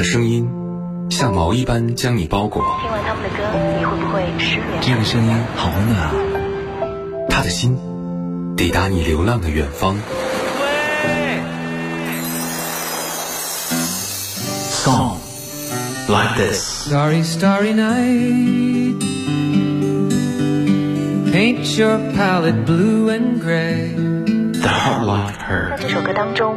的声音像毛一般将你包裹。听完他们的歌，你会不会失眠？这个声音好温暖啊！他的心抵达你流浪的远方。Song like this. Starry, starry night. Paint your palette blue and gray. The heart like 在 her. 这首歌当中，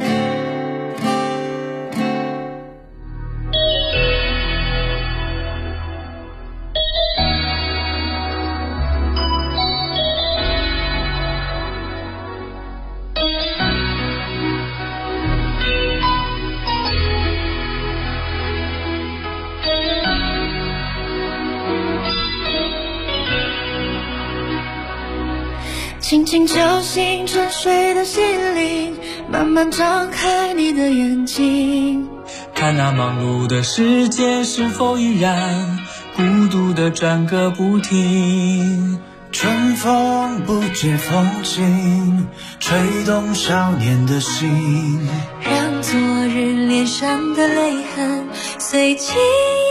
轻轻叫醒沉睡的心灵，慢慢张开你的眼睛。看那忙碌的世界是否依然孤独的转个不停。春风不解风情，吹动少年的心。让昨日脸上的泪痕随记忆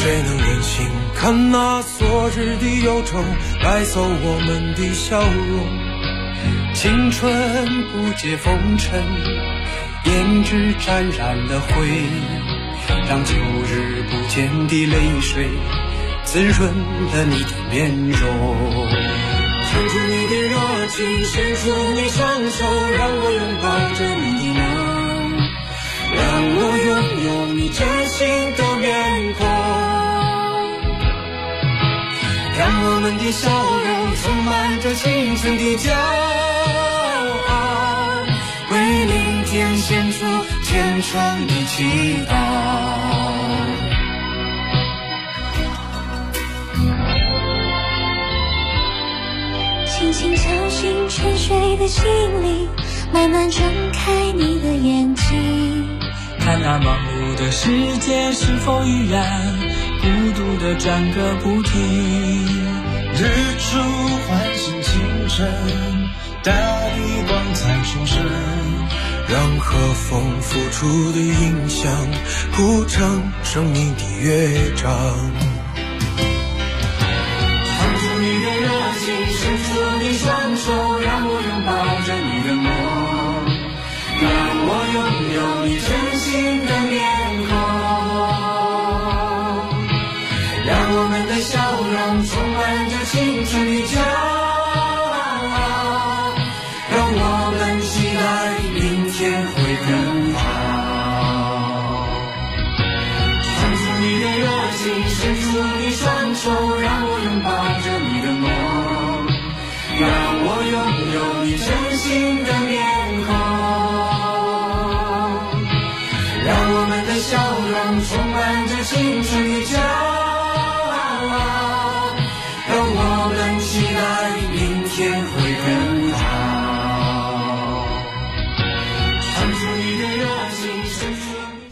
谁能忍心看那昨日的忧愁带走我们的笑容？青春不解风尘，胭脂沾染了灰，让旧日不见的泪水滋润了你的面容。唱出你的热情，伸出你双手，让我拥抱着你的梦，我拥有你真心的面孔，让我们的笑容充满着青春的骄傲，为明天献出虔诚的祈祷。轻轻敲醒沉睡的心灵，慢慢睁开的世界是否依然孤独的转个不停。日出唤醒清晨，大地光彩重生，让和风付出的影响谱成生命的乐章。唱出你的热情，伸出你双手，让我拥抱着你的梦，让我拥有你真心的面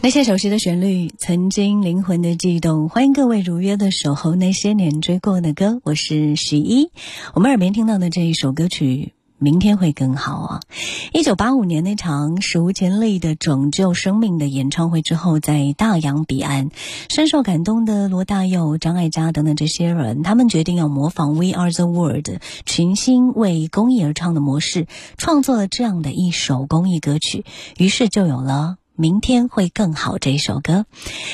那些熟悉的旋律，曾经灵魂的悸动。欢迎各位如约的守候那些年追过的歌，我是十一。我们耳边听到的这一首歌曲，明天会更好啊！一九八五年那场史无前例的拯救生命的演唱会之后，在大洋彼岸，深受感动的罗大佑、张艾嘉等等这些人，他们决定要模仿《We Are the World》群星为公益而唱的模式，创作了这样的一首公益歌曲，于是就有了。明天会更好这一首歌，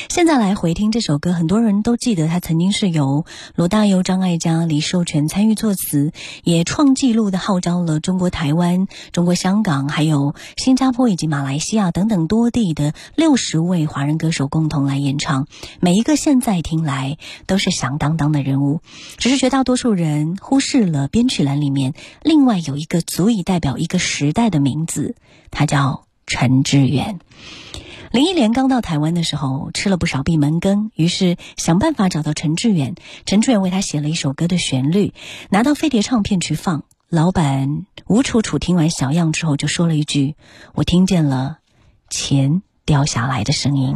现在来回听这首歌，很多人都记得它曾经是由罗大佑、张艾嘉、李寿全参与作词，也创纪录的号召了中国台湾、中国香港、还有新加坡以及马来西亚等等多地的六十位华人歌手共同来演唱。每一个现在听来都是响当当的人物，只是绝大多数人忽视了编曲栏里面另外有一个足以代表一个时代的名字，他叫。陈志远，林忆莲刚到台湾的时候吃了不少闭门羹，于是想办法找到陈志远。陈志远为他写了一首歌的旋律，拿到飞碟唱片去放。老板吴楚楚听完小样之后，就说了一句：“我听见了钱掉下来的声音。”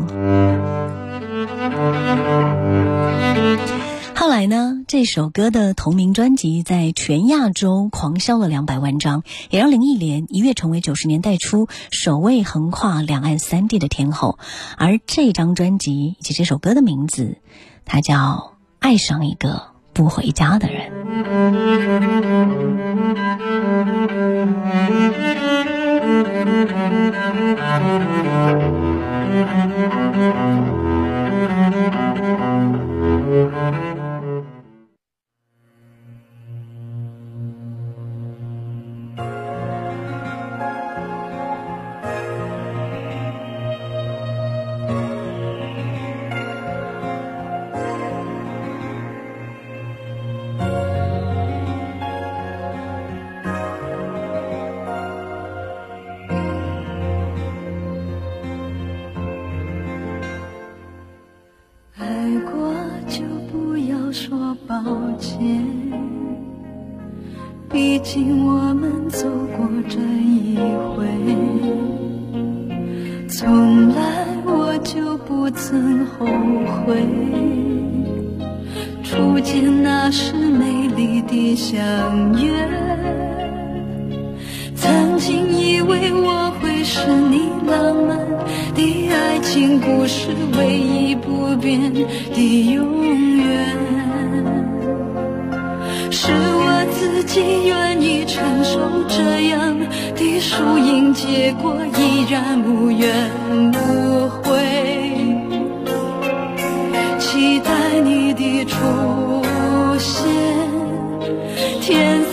来呢？这首歌的同名专辑在全亚洲狂销了两百万张，也让林忆莲一跃成为九十年代初首位横跨两岸三地的天后。而这张专辑以及这首歌的名字，它叫《爱上一个不回家的人》。永远是我。自己愿意承受这样的输赢结果，依然无怨无悔，期待你的出现。天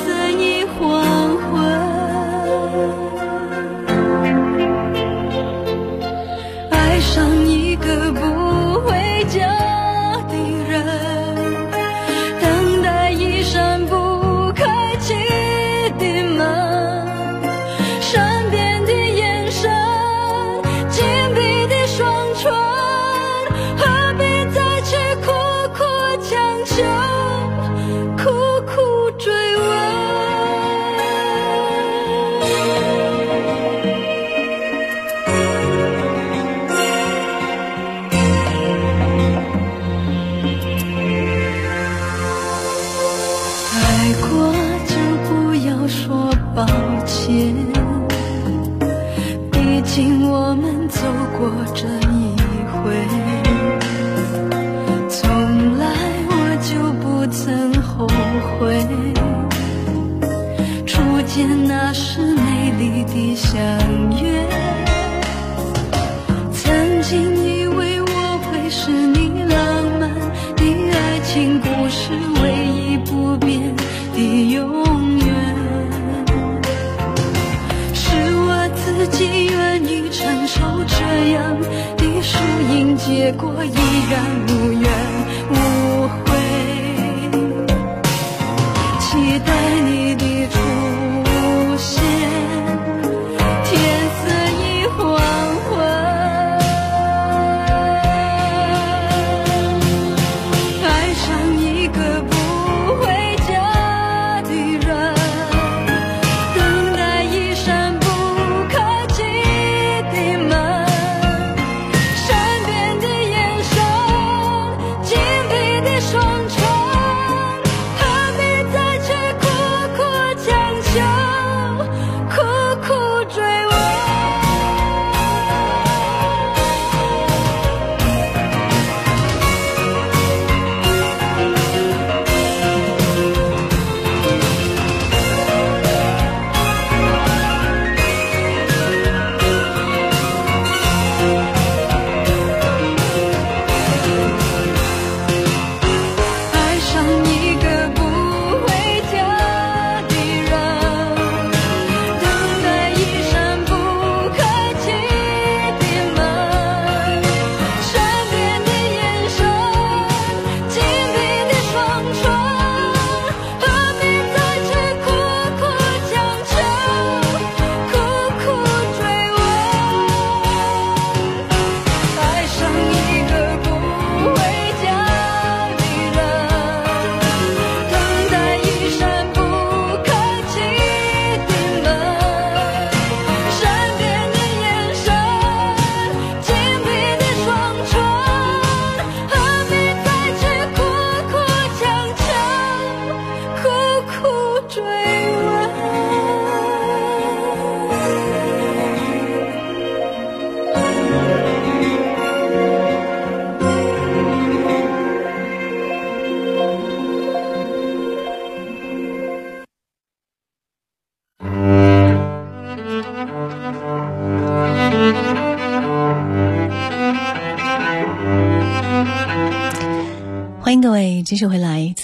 相约曾经以为我会是你浪漫的爱情故事唯一不变的永远是我自己愿意承受这样的输赢结果依然无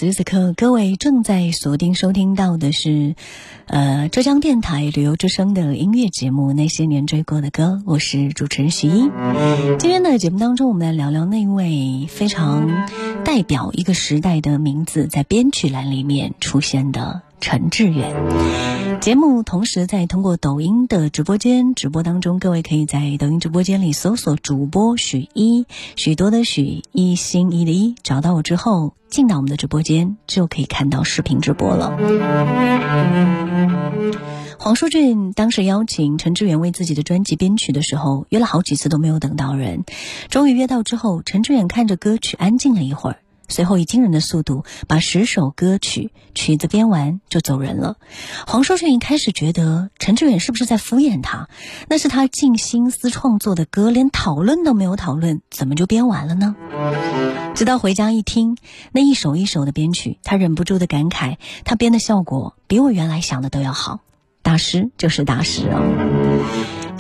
此时此刻，各位正在锁定收听到的是，呃，浙江电台旅游之声的音乐节目《那些年追过的歌》，我是主持人徐一。今天的节目当中，我们来聊聊那位非常代表一个时代的名字，在编曲栏里面出现的。陈志远，节目同时在通过抖音的直播间直播当中，各位可以在抖音直播间里搜索主播许一，许多的许一心一的一，找到我之后进到我们的直播间，就可以看到视频直播了。黄舒骏当时邀请陈志远为自己的专辑编曲的时候，约了好几次都没有等到人，终于约到之后，陈志远看着歌曲安静了一会儿。随后以惊人的速度把十首歌曲曲子编完就走人了。黄舒骏一开始觉得陈志远是不是在敷衍他？那是他尽心思创作的歌，连讨论都没有讨论，怎么就编完了呢？直到回家一听那一首一首的编曲，他忍不住的感慨：他编的效果比我原来想的都要好。大师就是大师啊！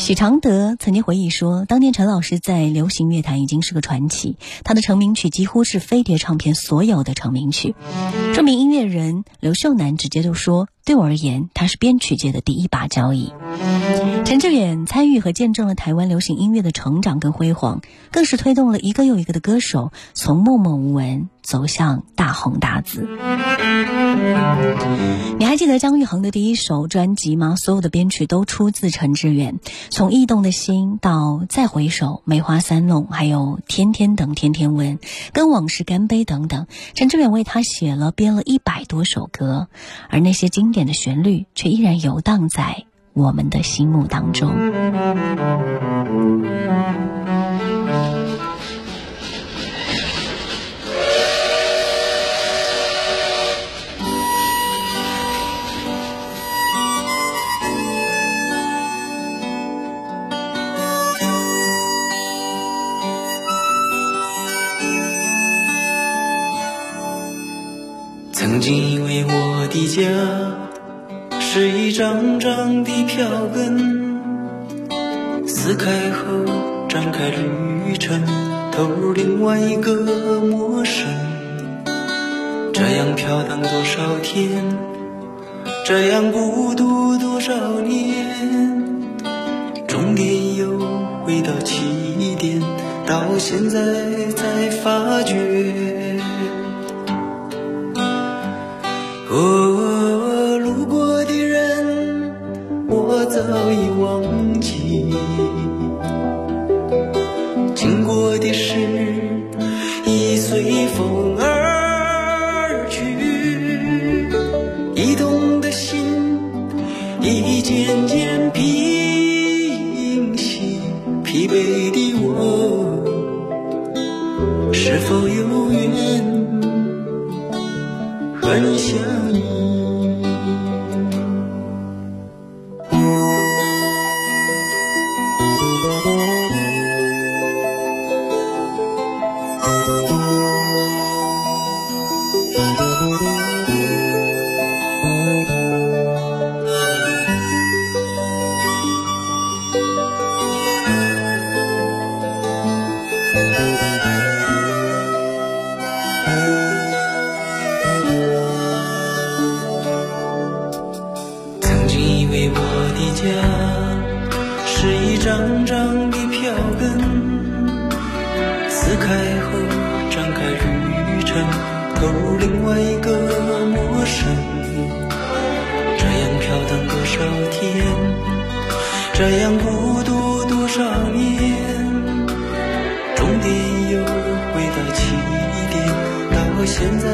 许常德曾经回忆说，当年陈老师在流行乐坛已经是个传奇，他的成名曲几乎是飞碟唱片所有的成名曲。著名音乐人刘秀男直接就说：“对我而言，他是编曲界的第一把交椅。”陈志远参与和见证了台湾流行音乐的成长跟辉煌，更是推动了一个又一个的歌手从默默无闻走向大红大紫。你还记得姜育恒的第一首专辑吗？所有的编曲都出自陈志远。从驿动的心到再回首，梅花三弄，还有天天等天天问，跟往事干杯等等，陈志远为他写了编了一百多首歌，而那些经典的旋律却依然游荡在我们的心目当中。曾经以为我的家是一张张的票根，撕开后展开旅程，投入另外一个陌生。这样飘荡多少天，这样孤独多少年，终点又回到起点，到现在才发觉。早已忘记；经过的事，已随风曾终点又回到起点，到现在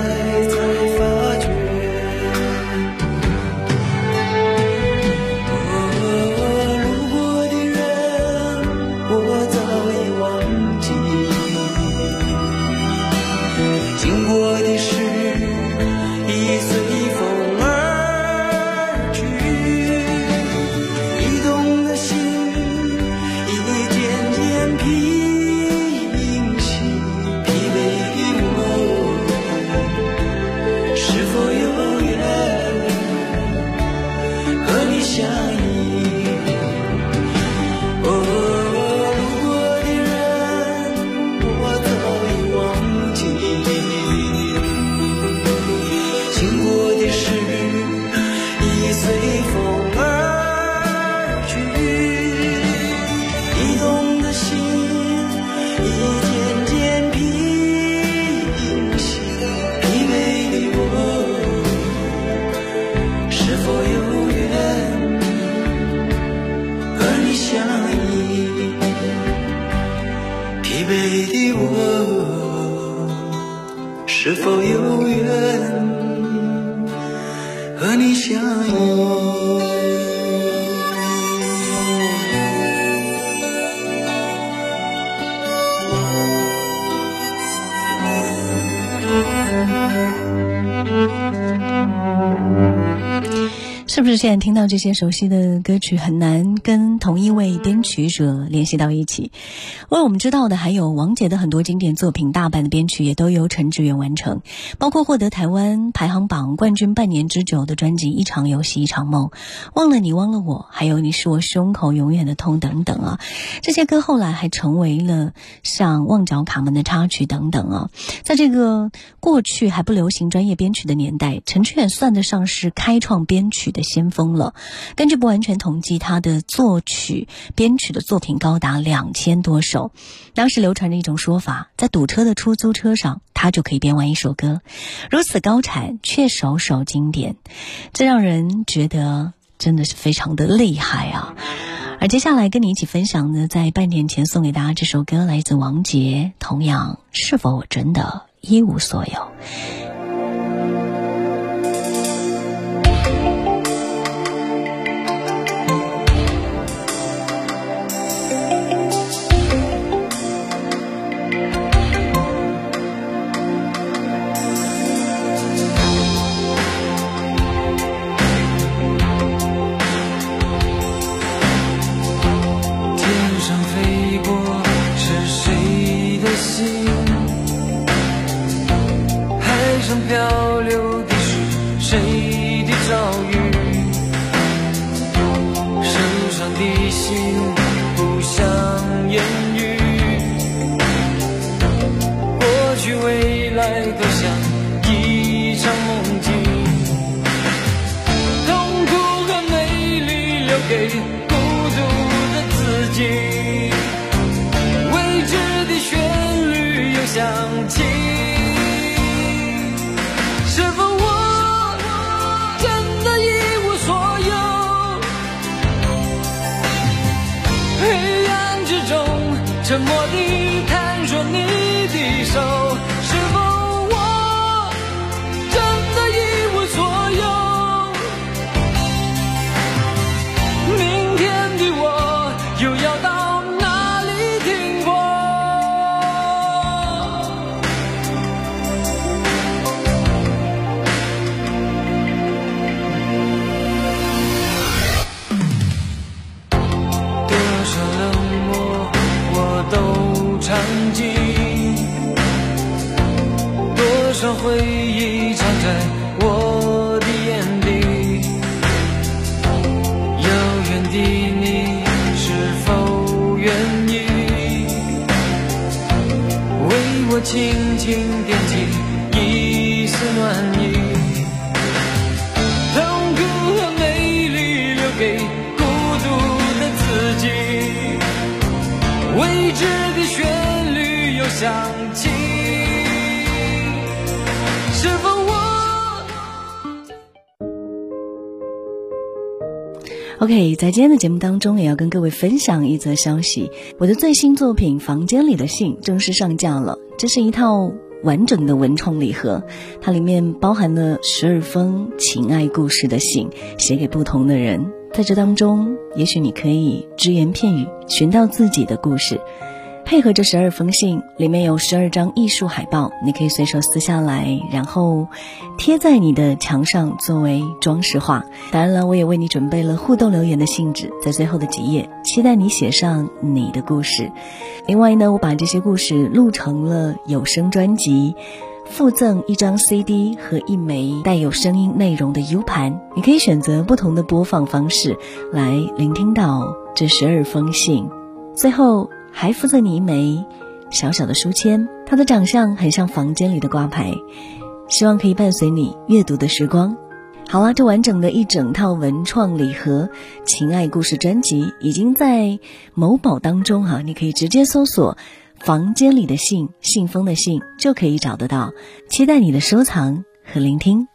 你相依？是不是现在听到这些熟悉的歌曲很难跟同一位编曲者联系到一起？为我们知道的还有王杰的很多经典作品，大半的编曲也都由陈志远完成，包括获得台湾排行榜冠军半年之久的专辑《一场游戏一场梦》，忘了你忘了我，还有你是我胸口永远的痛等等啊。这些歌后来还成为了像《旺角卡门》的插曲等等啊。在这个过去还不流行专业编曲的年代，陈志远算得上是开创编曲的。先锋了。根据不完全统计，他的作曲、编曲的作品高达两千多首。当时流传着一种说法，在堵车的出租车上，他就可以编完一首歌，如此高产却首首经典，这让人觉得真的是非常的厉害啊！而接下来跟你一起分享的，在半年前送给大家这首歌，来自王杰，同样是否我真的一无所有？孤独的自己。未知的旋律又响起是否我真的一无所有？黑暗之中沉默地探索你的手。？OK，在今天的节目当中，也要跟各位分享一则消息：我的最新作品《房间里的信》正式上架了。这是一套完整的文创礼盒，它里面包含了十二封情爱故事的信，写给不同的人。在这当中，也许你可以只言片语寻到自己的故事。配合这十二封信，里面有十二张艺术海报，你可以随手撕下来，然后贴在你的墙上作为装饰画。当然了，我也为你准备了互动留言的信纸，在最后的几页，期待你写上你的故事。另外呢，我把这些故事录成了有声专辑，附赠一张 CD 和一枚带有声音内容的 U 盘，你可以选择不同的播放方式来聆听到这十二封信。最后。还附赠你一枚小小的书签，它的长相很像房间里的挂牌，希望可以伴随你阅读的时光。好了，这完整的一整套文创礼盒情爱故事专辑已经在某宝当中哈，你可以直接搜索“房间里的信”信封的信就可以找得到，期待你的收藏和聆听。